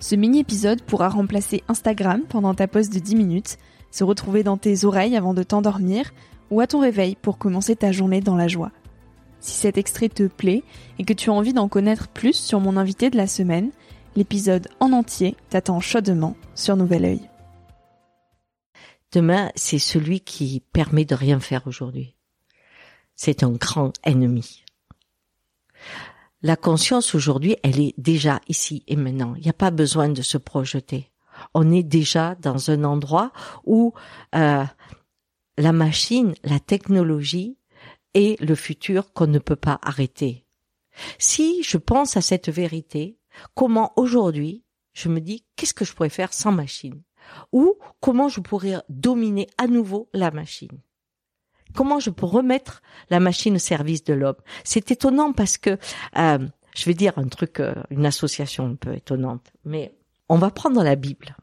Ce mini-épisode pourra remplacer Instagram pendant ta pause de 10 minutes, se retrouver dans tes oreilles avant de t'endormir ou à ton réveil pour commencer ta journée dans la joie. Si cet extrait te plaît et que tu as envie d'en connaître plus sur mon invité de la semaine, l'épisode en entier t'attend chaudement sur Nouvel Oeil. Demain, c'est celui qui permet de rien faire aujourd'hui. C'est un grand ennemi la conscience aujourd'hui, elle est déjà ici et maintenant. Il n'y a pas besoin de se projeter. On est déjà dans un endroit où euh, la machine, la technologie est le futur qu'on ne peut pas arrêter. Si je pense à cette vérité, comment aujourd'hui je me dis qu'est-ce que je pourrais faire sans machine? Ou comment je pourrais dominer à nouveau la machine? Comment je peux remettre la machine au service de l'homme C'est étonnant parce que euh, je vais dire un truc, euh, une association un peu étonnante, mais on va prendre la Bible.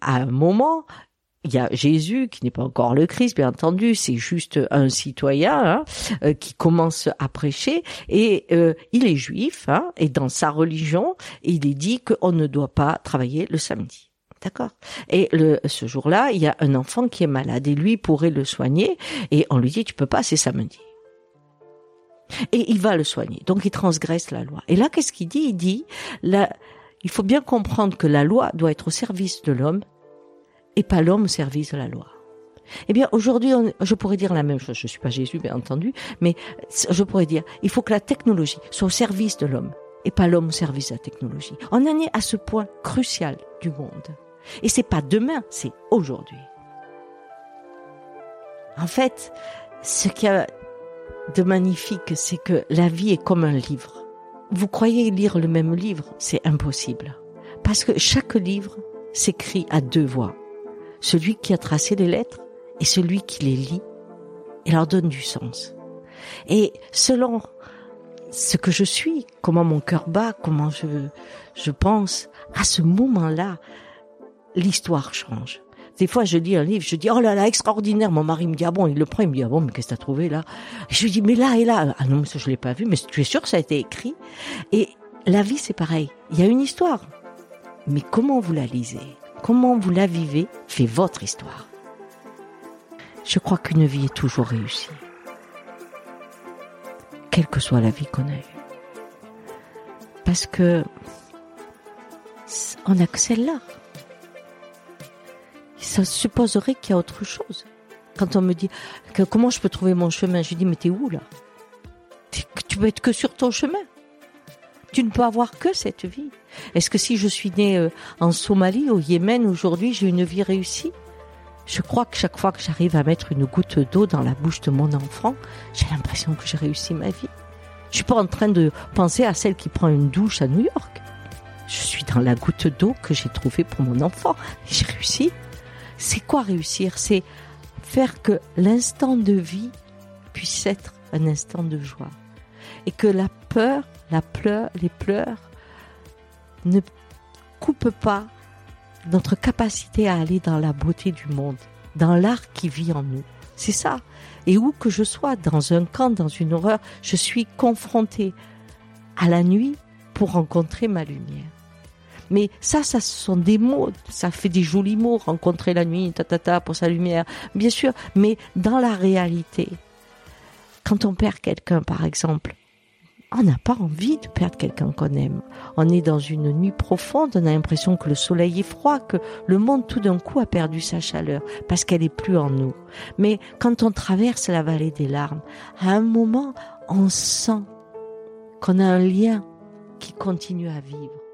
À un moment, il y a Jésus qui n'est pas encore le Christ, bien entendu, c'est juste un citoyen hein, euh, qui commence à prêcher et il est juif hein, et dans sa religion, il est dit qu'on ne doit pas travailler le samedi. D'accord. Et le, ce jour-là, il y a un enfant qui est malade et lui pourrait le soigner et on lui dit tu peux pas, c'est samedi. Et il va le soigner. Donc il transgresse la loi. Et là, qu'est-ce qu'il dit? Il dit il faut bien comprendre que la loi doit être au service de l'homme et pas l'homme au service de la loi. Eh bien, aujourd'hui, je pourrais dire la même chose. Je suis pas Jésus, bien entendu, mais je pourrais dire, il faut que la technologie soit au service de l'homme et pas l'homme au service de la technologie. On en est à ce point crucial du monde. Et c'est pas demain, c'est aujourd'hui. En fait, ce qu'il y a de magnifique, c'est que la vie est comme un livre. Vous croyez lire le même livre, c'est impossible. Parce que chaque livre s'écrit à deux voix. Celui qui a tracé les lettres et celui qui les lit et leur donne du sens. Et selon ce que je suis, comment mon cœur bat, comment je, je pense, à ce moment-là, l'histoire change. Des fois, je lis un livre, je dis, oh là là, extraordinaire. Mon mari me dit, ah bon, il le prend, il me dit, ah bon, mais qu'est-ce que t'as trouvé là? je lui dis, mais là et là. Ah non, mais ça, je l'ai pas vu, mais tu es sûr que ça a été écrit? Et la vie, c'est pareil. Il y a une histoire. Mais comment vous la lisez? Comment vous la vivez? Fait votre histoire. Je crois qu'une vie est toujours réussie. Quelle que soit la vie qu'on a eue. Parce que, on n'a que celle-là ça supposerait qu'il y a autre chose. Quand on me dit comment je peux trouver mon chemin, je dis mais t'es où là? Tu peux être que sur ton chemin. Tu ne peux avoir que cette vie. Est-ce que si je suis né euh, en Somalie, au Yémen, aujourd'hui, j'ai une vie réussie? Je crois que chaque fois que j'arrive à mettre une goutte d'eau dans la bouche de mon enfant, j'ai l'impression que j'ai réussi ma vie. Je suis pas en train de penser à celle qui prend une douche à New York. Je suis dans la goutte d'eau que j'ai trouvée pour mon enfant. J'ai réussi. C'est quoi réussir? C'est faire que l'instant de vie puisse être un instant de joie. Et que la peur, la pleur, les pleurs ne coupent pas notre capacité à aller dans la beauté du monde, dans l'art qui vit en nous. C'est ça. Et où que je sois, dans un camp, dans une horreur, je suis confrontée à la nuit pour rencontrer ma lumière. Mais ça, ça sont des mots, ça fait des jolis mots, rencontrer la nuit, ta ta ta pour sa lumière, bien sûr. Mais dans la réalité, quand on perd quelqu'un, par exemple, on n'a pas envie de perdre quelqu'un qu'on aime. On est dans une nuit profonde, on a l'impression que le soleil est froid, que le monde tout d'un coup a perdu sa chaleur, parce qu'elle est plus en nous. Mais quand on traverse la vallée des larmes, à un moment, on sent qu'on a un lien qui continue à vivre.